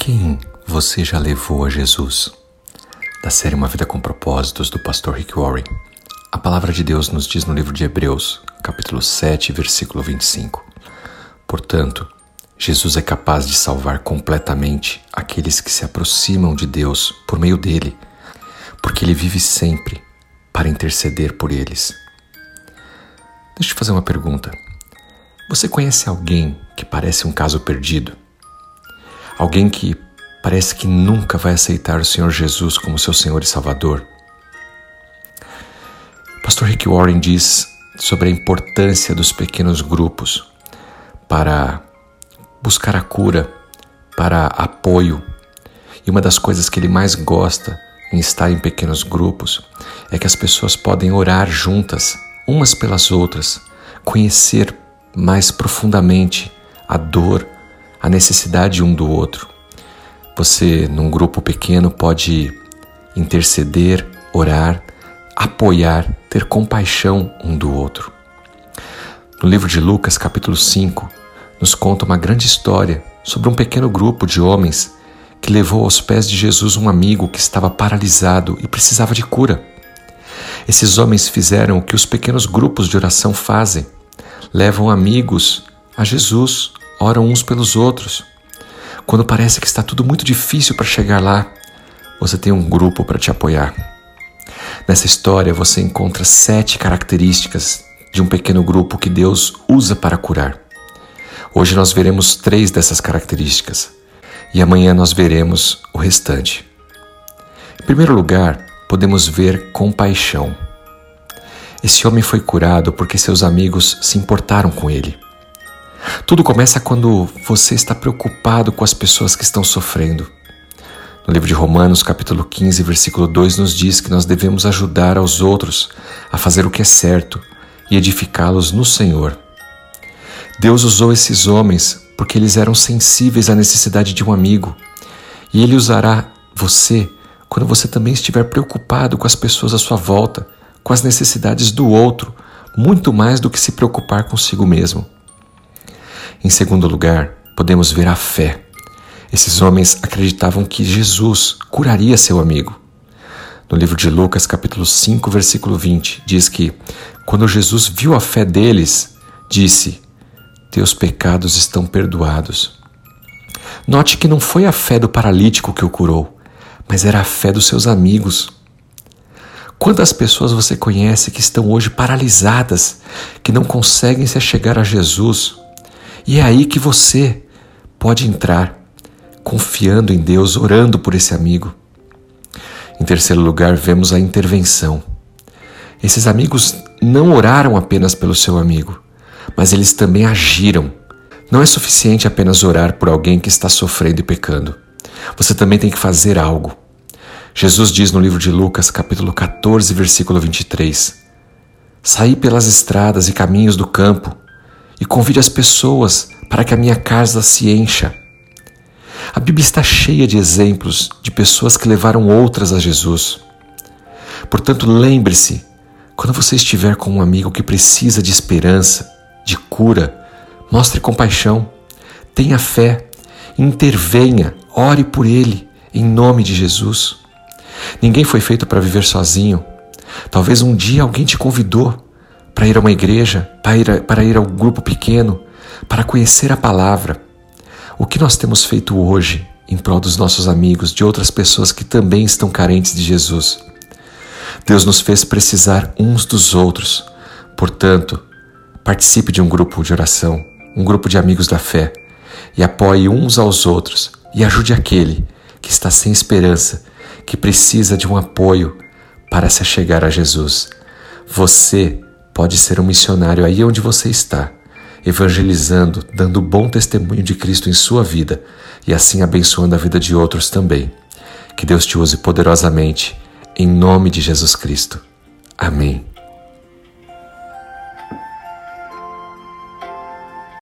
Quem você já levou a Jesus? Da série Uma Vida com Propósitos, do pastor Rick Warren. A palavra de Deus nos diz no livro de Hebreus, capítulo 7, versículo 25. Portanto, Jesus é capaz de salvar completamente aqueles que se aproximam de Deus por meio dele, porque ele vive sempre para interceder por eles. Deixa eu te fazer uma pergunta. Você conhece alguém que parece um caso perdido? Alguém que parece que nunca vai aceitar o Senhor Jesus como seu Senhor e Salvador? Pastor Rick Warren diz sobre a importância dos pequenos grupos para buscar a cura, para apoio. E uma das coisas que ele mais gosta em estar em pequenos grupos é que as pessoas podem orar juntas, umas pelas outras, conhecer mais profundamente a dor, a necessidade um do outro. Você, num grupo pequeno, pode interceder, orar, apoiar, ter compaixão um do outro. No livro de Lucas, capítulo 5, nos conta uma grande história sobre um pequeno grupo de homens que levou aos pés de Jesus um amigo que estava paralisado e precisava de cura. Esses homens fizeram o que os pequenos grupos de oração fazem levam amigos a Jesus, oram uns pelos outros. Quando parece que está tudo muito difícil para chegar lá, você tem um grupo para te apoiar. Nessa história você encontra sete características de um pequeno grupo que Deus usa para curar. Hoje nós veremos três dessas características e amanhã nós veremos o restante. Em primeiro lugar, podemos ver compaixão. Esse homem foi curado porque seus amigos se importaram com ele. Tudo começa quando você está preocupado com as pessoas que estão sofrendo. No livro de Romanos, capítulo 15, versículo 2, nos diz que nós devemos ajudar aos outros a fazer o que é certo e edificá-los no Senhor. Deus usou esses homens porque eles eram sensíveis à necessidade de um amigo, e Ele usará você quando você também estiver preocupado com as pessoas à sua volta com as necessidades do outro, muito mais do que se preocupar consigo mesmo. Em segundo lugar, podemos ver a fé. Esses homens acreditavam que Jesus curaria seu amigo. No livro de Lucas, capítulo 5, versículo 20, diz que quando Jesus viu a fé deles, disse: Teus pecados estão perdoados. Note que não foi a fé do paralítico que o curou, mas era a fé dos seus amigos. Quantas pessoas você conhece que estão hoje paralisadas, que não conseguem se chegar a Jesus? E é aí que você pode entrar, confiando em Deus, orando por esse amigo. Em terceiro lugar, vemos a intervenção. Esses amigos não oraram apenas pelo seu amigo, mas eles também agiram. Não é suficiente apenas orar por alguém que está sofrendo e pecando. Você também tem que fazer algo. Jesus diz no livro de Lucas, capítulo 14, versículo 23: Saí pelas estradas e caminhos do campo e convide as pessoas para que a minha casa se encha. A Bíblia está cheia de exemplos de pessoas que levaram outras a Jesus. Portanto, lembre-se, quando você estiver com um amigo que precisa de esperança, de cura, mostre compaixão, tenha fé, intervenha, ore por ele, em nome de Jesus. Ninguém foi feito para viver sozinho. Talvez um dia alguém te convidou para ir a uma igreja, para ir, a, para ir a um grupo pequeno, para conhecer a palavra. O que nós temos feito hoje em prol dos nossos amigos, de outras pessoas que também estão carentes de Jesus? Deus nos fez precisar uns dos outros. Portanto, participe de um grupo de oração, um grupo de amigos da fé, e apoie uns aos outros e ajude aquele que está sem esperança que precisa de um apoio para se chegar a Jesus. Você pode ser um missionário aí onde você está, evangelizando, dando bom testemunho de Cristo em sua vida e assim abençoando a vida de outros também. Que Deus te use poderosamente, em nome de Jesus Cristo. Amém.